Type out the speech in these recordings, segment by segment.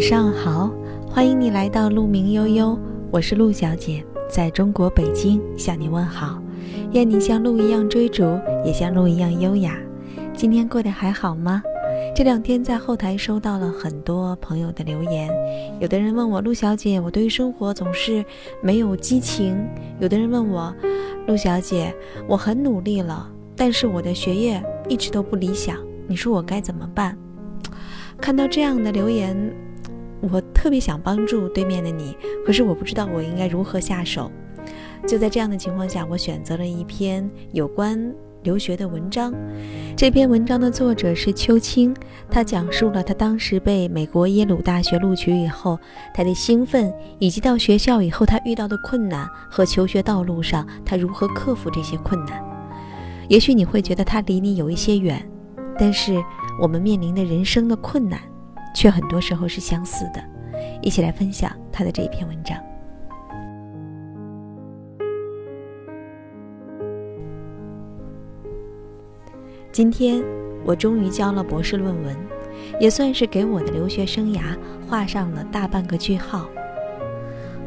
晚上好，欢迎你来到鹿鸣悠悠，我是陆小姐，在中国北京向你问好。愿你像鹿一样追逐，也像鹿一样优雅。今天过得还好吗？这两天在后台收到了很多朋友的留言，有的人问我陆小姐，我对于生活总是没有激情；有的人问我，陆小姐，我很努力了，但是我的学业一直都不理想，你说我该怎么办？看到这样的留言，我特别想帮助对面的你，可是我不知道我应该如何下手。就在这样的情况下，我选择了一篇有关留学的文章。这篇文章的作者是秋青，他讲述了他当时被美国耶鲁大学录取以后，他的兴奋，以及到学校以后他遇到的困难和求学道路上他如何克服这些困难。也许你会觉得他离你有一些远，但是我们面临的人生的困难，却很多时候是相似的。一起来分享他的这一篇文章。今天我终于交了博士论文，也算是给我的留学生涯画上了大半个句号。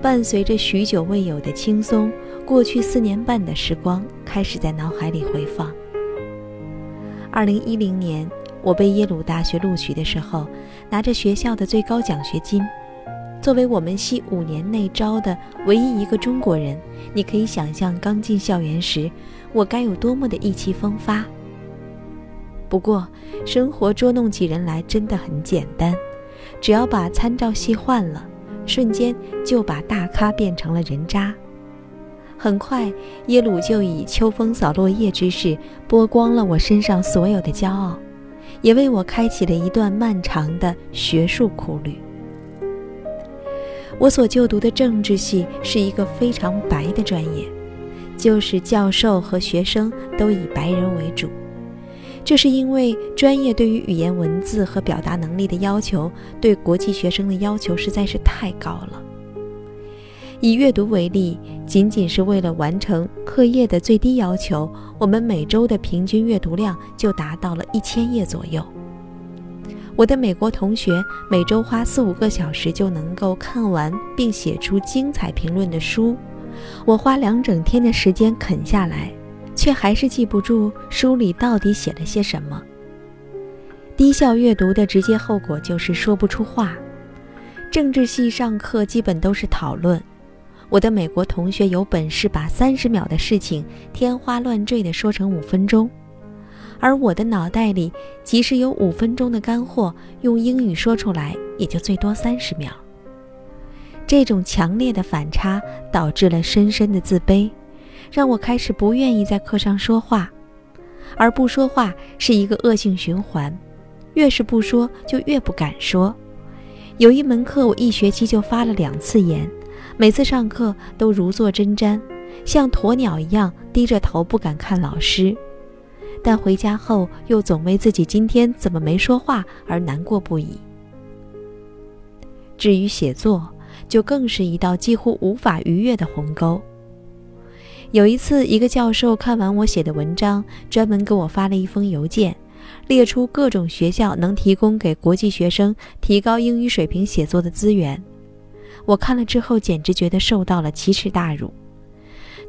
伴随着许久未有的轻松，过去四年半的时光开始在脑海里回放。二零一零年，我被耶鲁大学录取的时候，拿着学校的最高奖学金，作为我们系五年内招的唯一一个中国人，你可以想象刚进校园时，我该有多么的意气风发。不过，生活捉弄起人来真的很简单，只要把参照系换了，瞬间就把大咖变成了人渣。很快，耶鲁就以秋风扫落叶之势剥光了我身上所有的骄傲，也为我开启了一段漫长的学术苦旅。我所就读的政治系是一个非常白的专业，就是教授和学生都以白人为主。这是因为专业对于语言文字和表达能力的要求，对国际学生的要求实在是太高了。以阅读为例，仅仅是为了完成课业的最低要求，我们每周的平均阅读量就达到了一千页左右。我的美国同学每周花四五个小时就能够看完并写出精彩评论的书，我花两整天的时间啃下来。却还是记不住书里到底写了些什么。低效阅读的直接后果就是说不出话。政治系上课基本都是讨论，我的美国同学有本事把三十秒的事情天花乱坠地说成五分钟，而我的脑袋里即使有五分钟的干货，用英语说出来也就最多三十秒。这种强烈的反差导致了深深的自卑。让我开始不愿意在课上说话，而不说话是一个恶性循环，越是不说就越不敢说。有一门课我一学期就发了两次言，每次上课都如坐针毡，像鸵鸟一样低着头不敢看老师，但回家后又总为自己今天怎么没说话而难过不已。至于写作，就更是一道几乎无法逾越的鸿沟。有一次，一个教授看完我写的文章，专门给我发了一封邮件，列出各种学校能提供给国际学生提高英语水平写作的资源。我看了之后，简直觉得受到了奇耻大辱。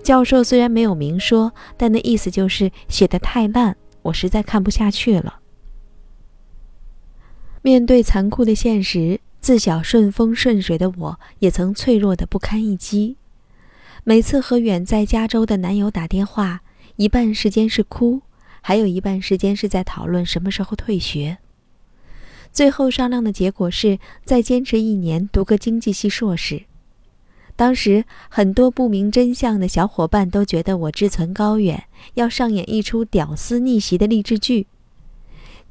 教授虽然没有明说，但那意思就是写得太烂，我实在看不下去了。面对残酷的现实，自小顺风顺水的我，也曾脆弱得不堪一击。每次和远在加州的男友打电话，一半时间是哭，还有一半时间是在讨论什么时候退学。最后商量的结果是再坚持一年，读个经济系硕士。当时很多不明真相的小伙伴都觉得我志存高远，要上演一出屌丝逆袭的励志剧。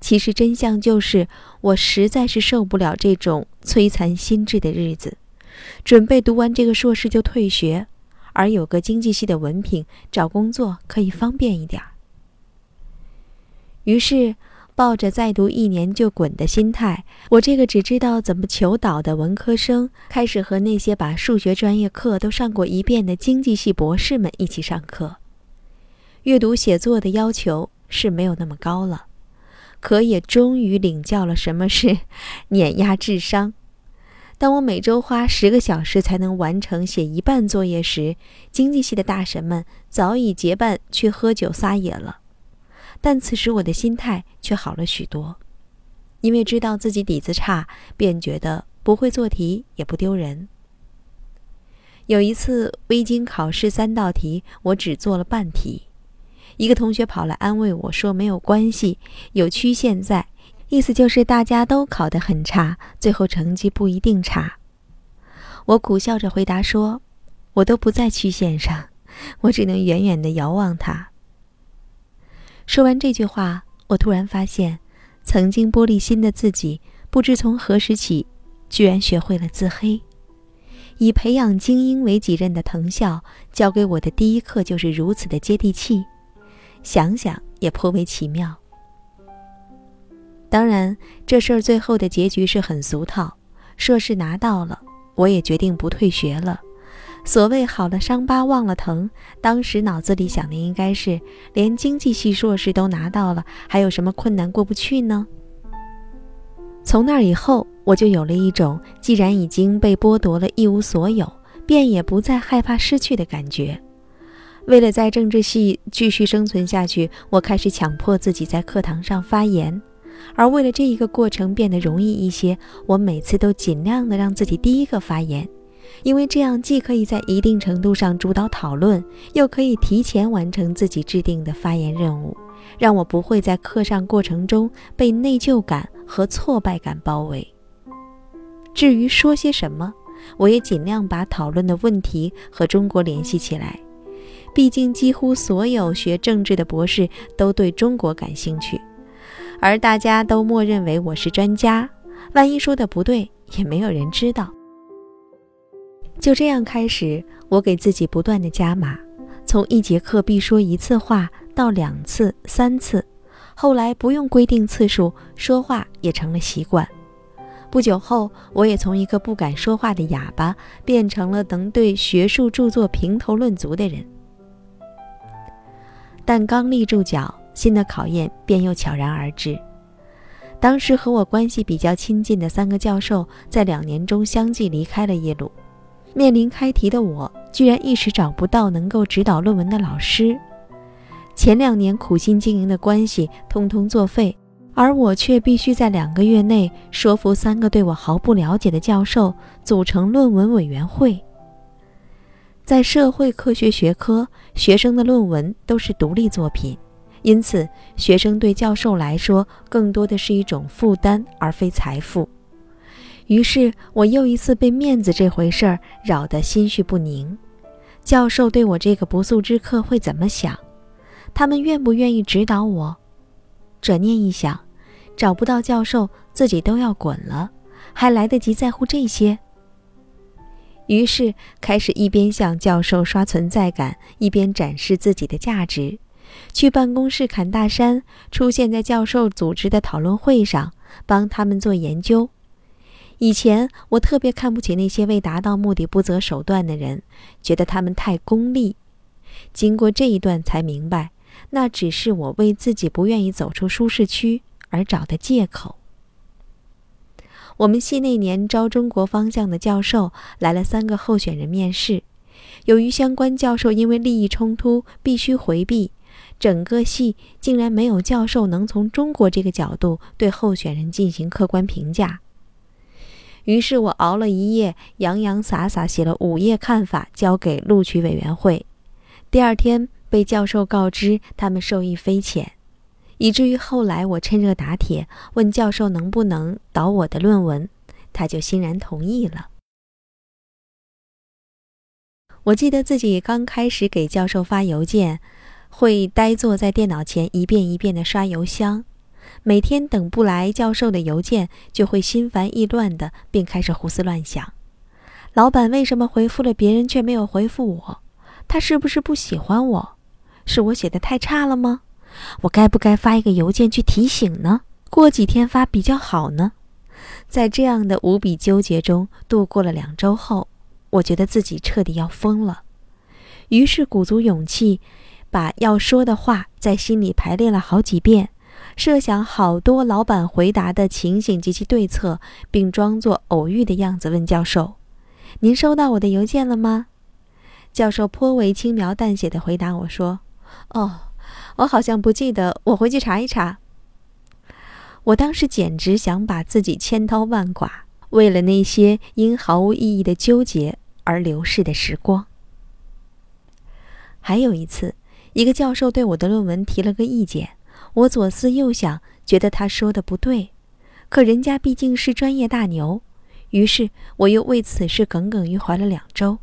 其实真相就是，我实在是受不了这种摧残心智的日子，准备读完这个硕士就退学。而有个经济系的文凭，找工作可以方便一点儿。于是，抱着再读一年就滚的心态，我这个只知道怎么求导的文科生，开始和那些把数学专业课都上过一遍的经济系博士们一起上课。阅读写作的要求是没有那么高了，可也终于领教了什么是碾压智商。当我每周花十个小时才能完成写一半作业时，经济系的大神们早已结伴去喝酒撒野了。但此时我的心态却好了许多，因为知道自己底子差，便觉得不会做题也不丢人。有一次微经考试三道题，我只做了半题，一个同学跑来安慰我说：“没有关系，有曲线在。”意思就是大家都考得很差，最后成绩不一定差。我苦笑着回答说：“我都不在曲线上，我只能远远地遥望它。”说完这句话，我突然发现，曾经玻璃心的自己，不知从何时起，居然学会了自黑。以培养精英为己任的藤校教给我的第一课就是如此的接地气，想想也颇为奇妙。当然，这事儿最后的结局是很俗套。硕士拿到了，我也决定不退学了。所谓好了伤疤忘了疼，当时脑子里想的应该是，连经济系硕士都拿到了，还有什么困难过不去呢？从那以后，我就有了一种既然已经被剥夺了一无所有，便也不再害怕失去的感觉。为了在政治系继续生存下去，我开始强迫自己在课堂上发言。而为了这一个过程变得容易一些，我每次都尽量的让自己第一个发言，因为这样既可以在一定程度上主导讨论，又可以提前完成自己制定的发言任务，让我不会在课上过程中被内疚感和挫败感包围。至于说些什么，我也尽量把讨论的问题和中国联系起来，毕竟几乎所有学政治的博士都对中国感兴趣。而大家都默认为我是专家，万一说的不对，也没有人知道。就这样开始，我给自己不断的加码，从一节课必说一次话到两次、三次，后来不用规定次数，说话也成了习惯。不久后，我也从一个不敢说话的哑巴，变成了能对学术著作评头论足的人。但刚立住脚。新的考验便又悄然而至。当时和我关系比较亲近的三个教授，在两年中相继离开了耶鲁。面临开题的我，居然一时找不到能够指导论文的老师。前两年苦心经营的关系，通通作废，而我却必须在两个月内说服三个对我毫不了解的教授组成论文委员会。在社会科学学科，学生的论文都是独立作品。因此，学生对教授来说更多的是一种负担，而非财富。于是，我又一次被面子这回事儿扰得心绪不宁。教授对我这个不速之客会怎么想？他们愿不愿意指导我？转念一想，找不到教授，自己都要滚了，还来得及在乎这些？于是，开始一边向教授刷存在感，一边展示自己的价值。去办公室砍大山，出现在教授组织的讨论会上，帮他们做研究。以前我特别看不起那些为达到目的不择手段的人，觉得他们太功利。经过这一段才明白，那只是我为自己不愿意走出舒适区而找的借口。我们系那年招中国方向的教授来了三个候选人面试，由于相关教授因为利益冲突必须回避。整个系竟然没有教授能从中国这个角度对候选人进行客观评价。于是我熬了一夜，洋洋洒洒写了五页看法，交给录取委员会。第二天被教授告知他们受益匪浅，以至于后来我趁热打铁问教授能不能导我的论文，他就欣然同意了。我记得自己刚开始给教授发邮件。会呆坐在电脑前，一遍一遍地刷邮箱。每天等不来教授的邮件，就会心烦意乱的，并开始胡思乱想：老板为什么回复了别人却没有回复我？他是不是不喜欢我？是我写的太差了吗？我该不该发一个邮件去提醒呢？过几天发比较好呢？在这样的无比纠结中度过了两周后，我觉得自己彻底要疯了，于是鼓足勇气。把要说的话在心里排练了好几遍，设想好多老板回答的情形及其对策，并装作偶遇的样子问教授：“您收到我的邮件了吗？”教授颇为轻描淡写的回答我说：“哦，我好像不记得，我回去查一查。”我当时简直想把自己千刀万剐，为了那些因毫无意义的纠结而流逝的时光。还有一次，一个教授对我的论文提了个意见，我左思右想，觉得他说的不对，可人家毕竟是专业大牛，于是我又为此事耿耿于怀了两周。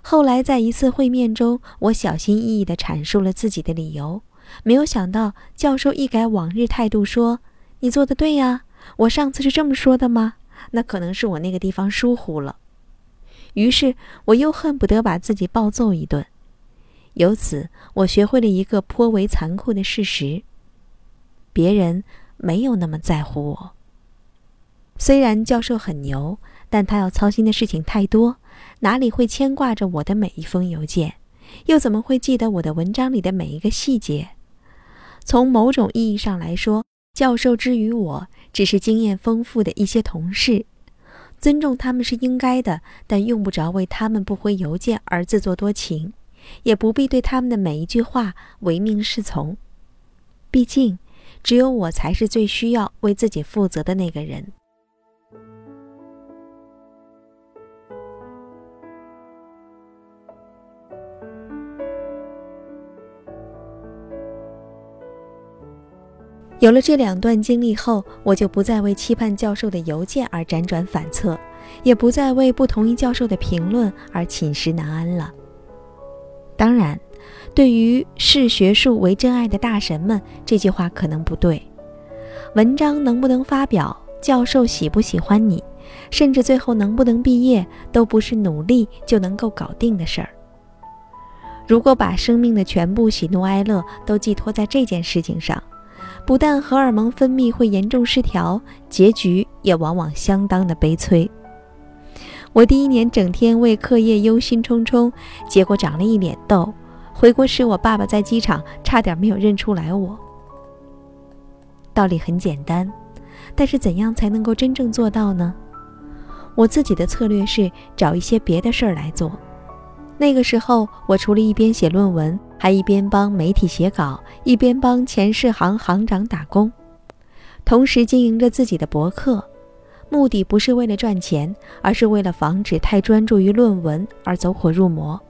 后来在一次会面中，我小心翼翼地阐述了自己的理由，没有想到教授一改往日态度说。你做的对呀，我上次是这么说的吗？那可能是我那个地方疏忽了。于是我又恨不得把自己暴揍一顿。由此，我学会了一个颇为残酷的事实：别人没有那么在乎我。虽然教授很牛，但他要操心的事情太多，哪里会牵挂着我的每一封邮件？又怎么会记得我的文章里的每一个细节？从某种意义上来说，教授之于我，只是经验丰富的一些同事，尊重他们是应该的，但用不着为他们不回邮件而自作多情，也不必对他们的每一句话唯命是从。毕竟，只有我才是最需要为自己负责的那个人。有了这两段经历后，我就不再为期盼教授的邮件而辗转反侧，也不再为不同意教授的评论而寝食难安了。当然，对于视学术为真爱的大神们，这句话可能不对。文章能不能发表，教授喜不喜欢你，甚至最后能不能毕业，都不是努力就能够搞定的事儿。如果把生命的全部喜怒哀乐都寄托在这件事情上，不但荷尔蒙分泌会严重失调，结局也往往相当的悲催。我第一年整天为课业忧心忡忡，结果长了一脸痘。回国时，我爸爸在机场差点没有认出来我。道理很简单，但是怎样才能够真正做到呢？我自己的策略是找一些别的事儿来做。那个时候，我除了一边写论文，还一边帮媒体写稿，一边帮前世行行长打工，同时经营着自己的博客。目的不是为了赚钱，而是为了防止太专注于论文而走火入魔。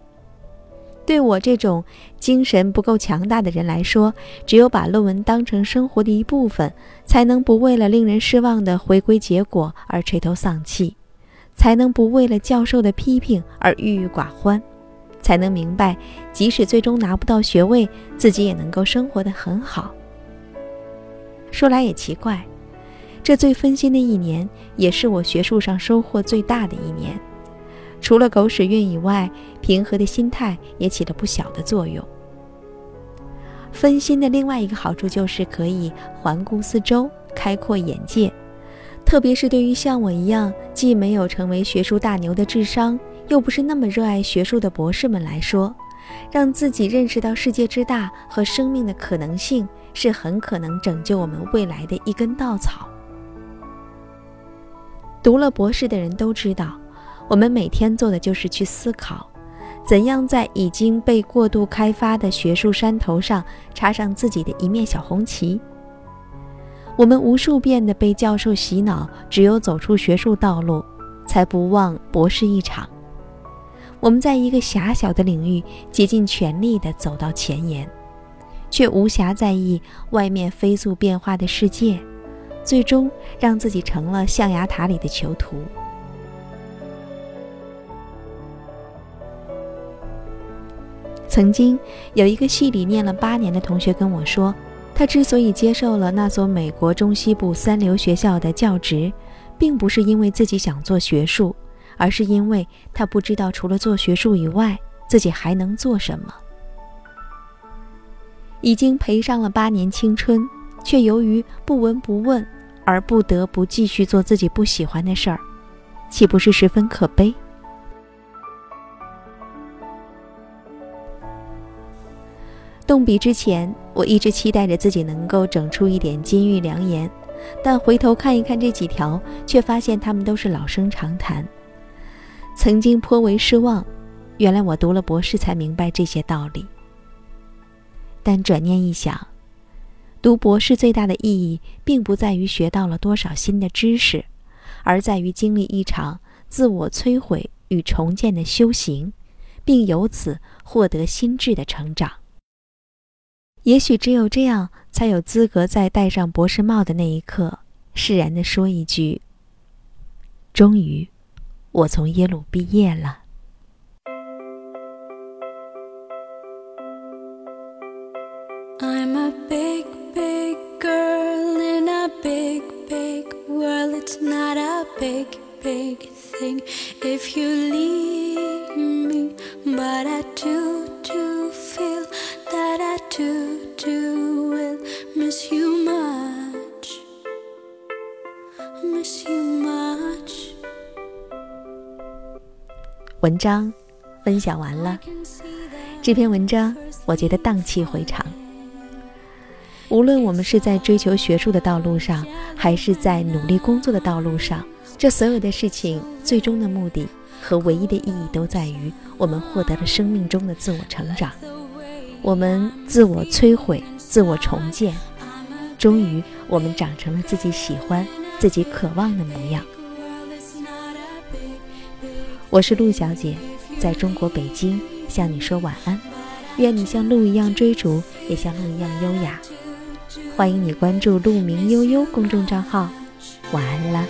对我这种精神不够强大的人来说，只有把论文当成生活的一部分，才能不为了令人失望的回归结果而垂头丧气，才能不为了教授的批评而郁郁寡欢。才能明白，即使最终拿不到学位，自己也能够生活得很好。说来也奇怪，这最分心的一年，也是我学术上收获最大的一年。除了狗屎运以外，平和的心态也起了不小的作用。分心的另外一个好处就是可以环顾四周，开阔眼界，特别是对于像我一样既没有成为学术大牛的智商。又不是那么热爱学术的博士们来说，让自己认识到世界之大和生命的可能性，是很可能拯救我们未来的一根稻草。读了博士的人都知道，我们每天做的就是去思考，怎样在已经被过度开发的学术山头上插上自己的一面小红旗。我们无数遍的被教授洗脑，只有走出学术道路，才不忘博士一场。我们在一个狭小的领域竭尽全力地走到前沿，却无暇在意外面飞速变化的世界，最终让自己成了象牙塔里的囚徒。曾经有一个系里念了八年的同学跟我说，他之所以接受了那所美国中西部三流学校的教职，并不是因为自己想做学术。而是因为他不知道除了做学术以外，自己还能做什么。已经赔上了八年青春，却由于不闻不问而不得不继续做自己不喜欢的事儿，岂不是十分可悲？动笔之前，我一直期待着自己能够整出一点金玉良言，但回头看一看这几条，却发现他们都是老生常谈。曾经颇为失望，原来我读了博士才明白这些道理。但转念一想，读博士最大的意义，并不在于学到了多少新的知识，而在于经历一场自我摧毁与重建的修行，并由此获得心智的成长。也许只有这样，才有资格在戴上博士帽的那一刻，释然地说一句：“终于，我从耶鲁毕业了。”文章分享完了，这篇文章我觉得荡气回肠。无论我们是在追求学术的道路上，还是在努力工作的道路上，这所有的事情最终的目的和唯一的意义都在于我们获得了生命中的自我成长，我们自我摧毁、自我重建，终于我们长成了自己喜欢、自己渴望的模样。我是陆小姐，在中国北京向你说晚安，愿你像鹿一样追逐，也像鹿一样优雅。欢迎你关注“鹿鸣悠悠”公众账号，晚安了。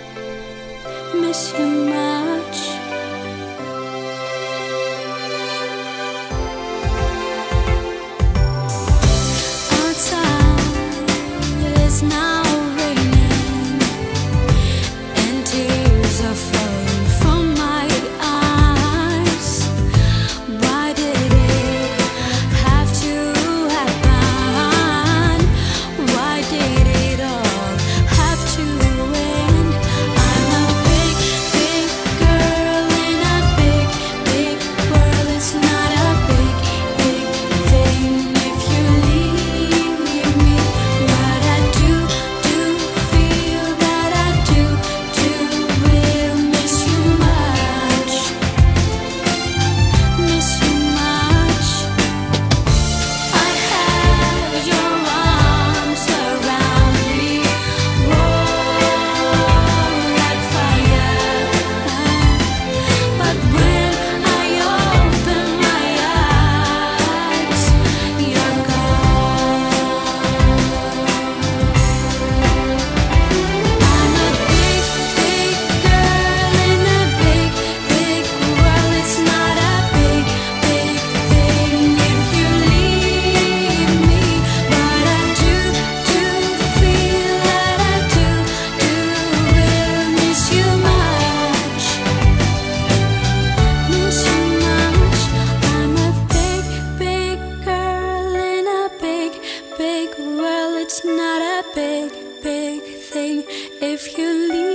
It's not a big, big thing if you leave